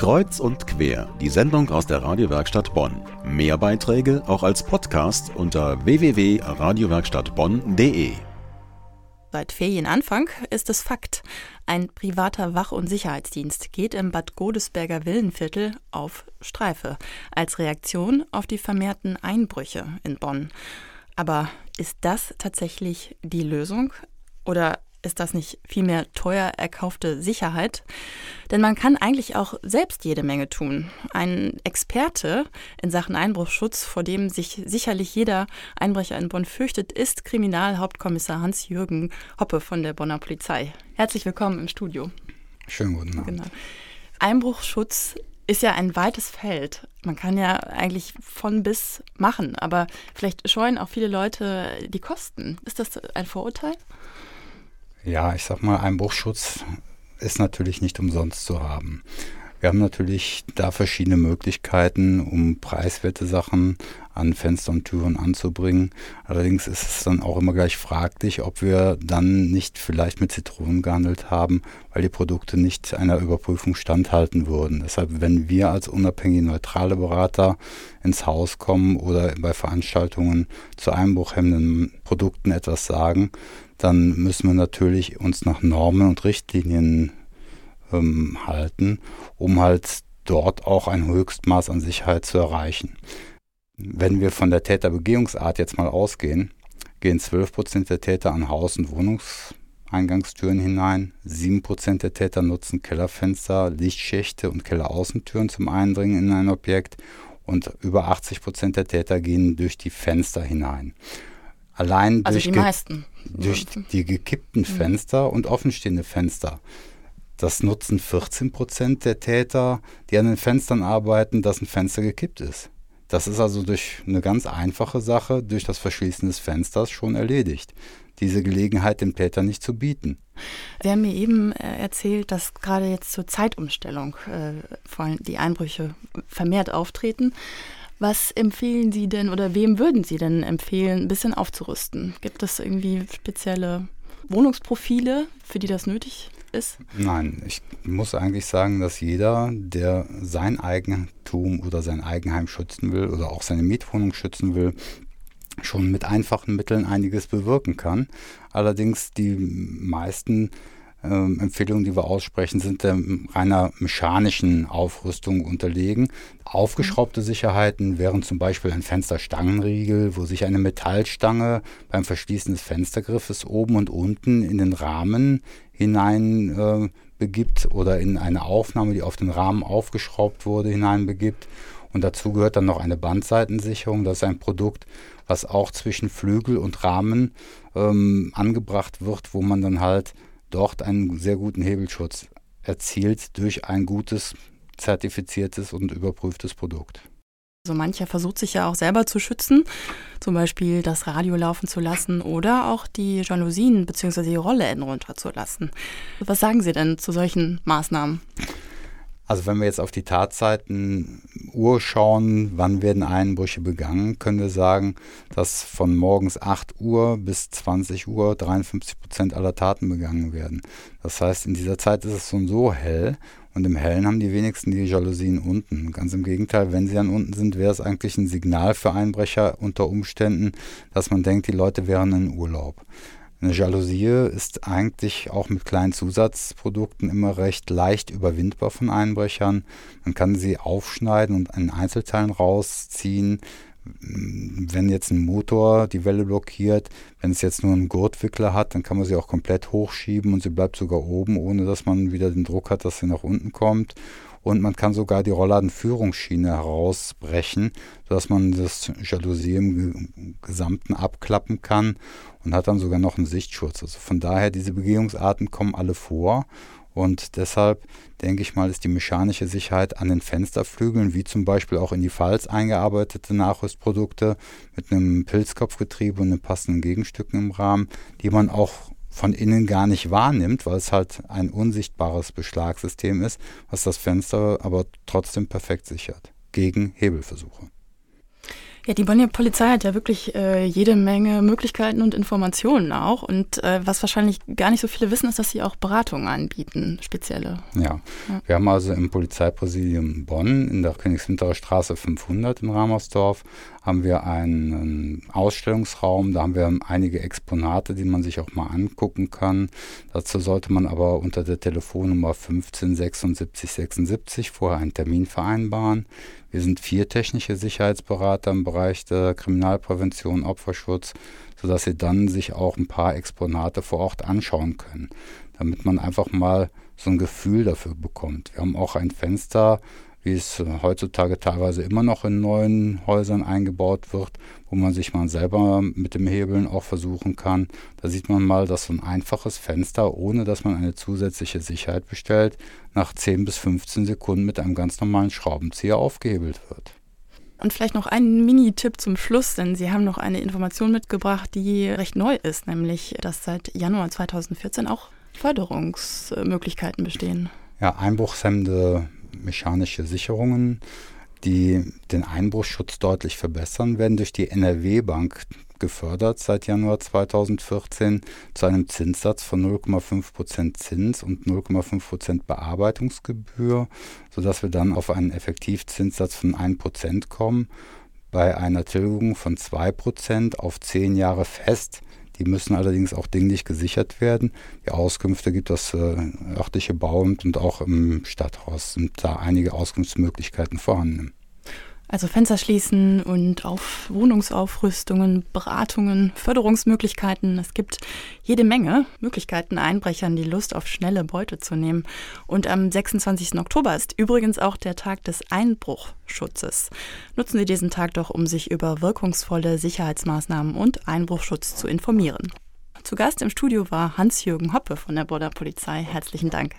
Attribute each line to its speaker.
Speaker 1: Kreuz und quer, die Sendung aus der Radiowerkstatt Bonn. Mehr Beiträge auch als Podcast unter www.radiowerkstattbonn.de.
Speaker 2: Seit Ferienanfang ist es Fakt. Ein privater Wach- und Sicherheitsdienst geht im Bad Godesberger Villenviertel auf Streife als Reaktion auf die vermehrten Einbrüche in Bonn. Aber ist das tatsächlich die Lösung? Oder ist das nicht vielmehr teuer erkaufte Sicherheit? Denn man kann eigentlich auch selbst jede Menge tun. Ein Experte in Sachen Einbruchsschutz, vor dem sich sicherlich jeder Einbrecher in Bonn fürchtet, ist Kriminalhauptkommissar Hans-Jürgen Hoppe von der Bonner Polizei. Herzlich willkommen im Studio.
Speaker 3: Schönen guten Abend. Genau.
Speaker 2: Einbruchsschutz ist ja ein weites Feld. Man kann ja eigentlich von bis machen, aber vielleicht scheuen auch viele Leute die Kosten. Ist das ein Vorurteil?
Speaker 3: Ja, ich sag mal, Einbruchschutz ist natürlich nicht umsonst zu haben. Wir haben natürlich da verschiedene Möglichkeiten, um preiswerte Sachen an Fenster und Türen anzubringen. Allerdings ist es dann auch immer gleich fraglich, ob wir dann nicht vielleicht mit Zitronen gehandelt haben, weil die Produkte nicht einer Überprüfung standhalten würden. Deshalb, wenn wir als unabhängige neutrale Berater ins Haus kommen oder bei Veranstaltungen zu einbruchhemmenden Produkten etwas sagen, dann müssen wir natürlich uns nach Normen und Richtlinien ähm, halten, um halt dort auch ein Höchstmaß an Sicherheit zu erreichen. Wenn wir von der Täterbegehungsart jetzt mal ausgehen, gehen 12% der Täter an Haus- und Wohnungseingangstüren hinein, 7% der Täter nutzen Kellerfenster, Lichtschächte und Kelleraußentüren zum Eindringen in ein Objekt und über 80% der Täter gehen durch die Fenster hinein. Allein
Speaker 2: also
Speaker 3: durch,
Speaker 2: die meisten.
Speaker 3: durch die gekippten mhm. Fenster und offenstehende Fenster. Das nutzen 14 Prozent der Täter, die an den Fenstern arbeiten, dass ein Fenster gekippt ist. Das ist also durch eine ganz einfache Sache, durch das Verschließen des Fensters schon erledigt. Diese Gelegenheit dem Täter nicht zu bieten.
Speaker 2: Sie haben mir eben äh, erzählt, dass gerade jetzt zur Zeitumstellung äh, vor allem die Einbrüche vermehrt auftreten. Was empfehlen Sie denn oder wem würden Sie denn empfehlen, ein bisschen aufzurüsten? Gibt es irgendwie spezielle Wohnungsprofile, für die das nötig ist?
Speaker 3: Nein, ich muss eigentlich sagen, dass jeder, der sein Eigentum oder sein Eigenheim schützen will oder auch seine Mietwohnung schützen will, schon mit einfachen Mitteln einiges bewirken kann. Allerdings die meisten ähm, Empfehlungen, die wir aussprechen, sind der reiner mechanischen Aufrüstung unterlegen. Aufgeschraubte Sicherheiten wären zum Beispiel ein Fensterstangenriegel, wo sich eine Metallstange beim Verschließen des Fenstergriffes oben und unten in den Rahmen hinein äh, begibt oder in eine Aufnahme, die auf den Rahmen aufgeschraubt wurde, hineinbegibt. Und dazu gehört dann noch eine Bandseitensicherung. Das ist ein Produkt, was auch zwischen Flügel und Rahmen ähm, angebracht wird, wo man dann halt dort einen sehr guten Hebelschutz erzielt durch ein gutes, zertifiziertes und überprüftes Produkt.
Speaker 2: Also mancher versucht sich ja auch selber zu schützen, zum Beispiel das Radio laufen zu lassen oder auch die Jalousien bzw. die Rollläden runterzulassen. Was sagen Sie denn zu solchen Maßnahmen?
Speaker 3: Also wenn wir jetzt auf die Tatzeiten Uhr schauen, wann werden Einbrüche begangen, können wir sagen, dass von morgens 8 Uhr bis 20 Uhr 53 Prozent aller Taten begangen werden. Das heißt, in dieser Zeit ist es schon so hell und im Hellen haben die wenigsten die Jalousien unten. Ganz im Gegenteil, wenn sie dann unten sind, wäre es eigentlich ein Signal für Einbrecher unter Umständen, dass man denkt, die Leute wären in Urlaub. Eine Jalousie ist eigentlich auch mit kleinen Zusatzprodukten immer recht leicht überwindbar von Einbrechern. Man kann sie aufschneiden und in Einzelteilen rausziehen. Wenn jetzt ein Motor die Welle blockiert, wenn es jetzt nur einen Gurtwickler hat, dann kann man sie auch komplett hochschieben und sie bleibt sogar oben, ohne dass man wieder den Druck hat, dass sie nach unten kommt und man kann sogar die Rollladenführungsschiene herausbrechen, sodass man das Jalousie im Gesamten abklappen kann und hat dann sogar noch einen Sichtschutz. Also von daher, diese Begehungsarten kommen alle vor und deshalb denke ich mal, ist die mechanische Sicherheit an den Fensterflügeln, wie zum Beispiel auch in die Falz eingearbeitete Nachrüstprodukte mit einem Pilzkopfgetriebe und einem passenden Gegenstücken im Rahmen, die man auch von innen gar nicht wahrnimmt, weil es halt ein unsichtbares Beschlagssystem ist, was das Fenster aber trotzdem perfekt sichert gegen Hebelversuche.
Speaker 2: Ja, die Bonner Polizei hat ja wirklich äh, jede Menge Möglichkeiten und Informationen auch. Und äh, was wahrscheinlich gar nicht so viele wissen, ist, dass sie auch Beratungen anbieten, spezielle.
Speaker 3: Ja. ja. wir haben also im Polizeipräsidium Bonn in der Königswinterer Straße 500 in Ramersdorf haben wir einen Ausstellungsraum, da haben wir einige Exponate, die man sich auch mal angucken kann. Dazu sollte man aber unter der Telefonnummer 15 76 76 vorher einen Termin vereinbaren. Wir sind vier technische Sicherheitsberater im Bereich der Kriminalprävention, Opferschutz, sodass Sie dann sich auch ein paar Exponate vor Ort anschauen können, damit man einfach mal so ein Gefühl dafür bekommt. Wir haben auch ein Fenster, wie es heutzutage teilweise immer noch in neuen Häusern eingebaut wird, wo man sich mal selber mit dem Hebeln auch versuchen kann. Da sieht man mal, dass so ein einfaches Fenster, ohne dass man eine zusätzliche Sicherheit bestellt, nach 10 bis 15 Sekunden mit einem ganz normalen Schraubenzieher aufgehebelt wird.
Speaker 2: Und vielleicht noch ein Mini-Tipp zum Schluss, denn Sie haben noch eine Information mitgebracht, die recht neu ist, nämlich dass seit Januar 2014 auch Förderungsmöglichkeiten bestehen.
Speaker 3: Ja, einbruchshemmende mechanische Sicherungen, die den Einbruchsschutz deutlich verbessern, werden durch die NRW-Bank gefördert seit Januar 2014 zu einem Zinssatz von 0,5% Zins und 0,5% Bearbeitungsgebühr, sodass wir dann auf einen Effektivzinssatz von 1% kommen, bei einer Tilgung von 2% auf 10 Jahre fest die müssen allerdings auch dinglich gesichert werden. Die Auskünfte gibt das äh, örtliche Bauamt und auch im Stadthaus sind da einige Auskunftsmöglichkeiten vorhanden.
Speaker 2: Also Fenster schließen und auf Wohnungsaufrüstungen, Beratungen, Förderungsmöglichkeiten. Es gibt jede Menge Möglichkeiten, Einbrechern die Lust auf schnelle Beute zu nehmen. Und am 26. Oktober ist übrigens auch der Tag des Einbruchschutzes. Nutzen Sie diesen Tag doch, um sich über wirkungsvolle Sicherheitsmaßnahmen und Einbruchschutz zu informieren. Zu Gast im Studio war Hans-Jürgen Hoppe von der Border Polizei. Herzlichen Dank.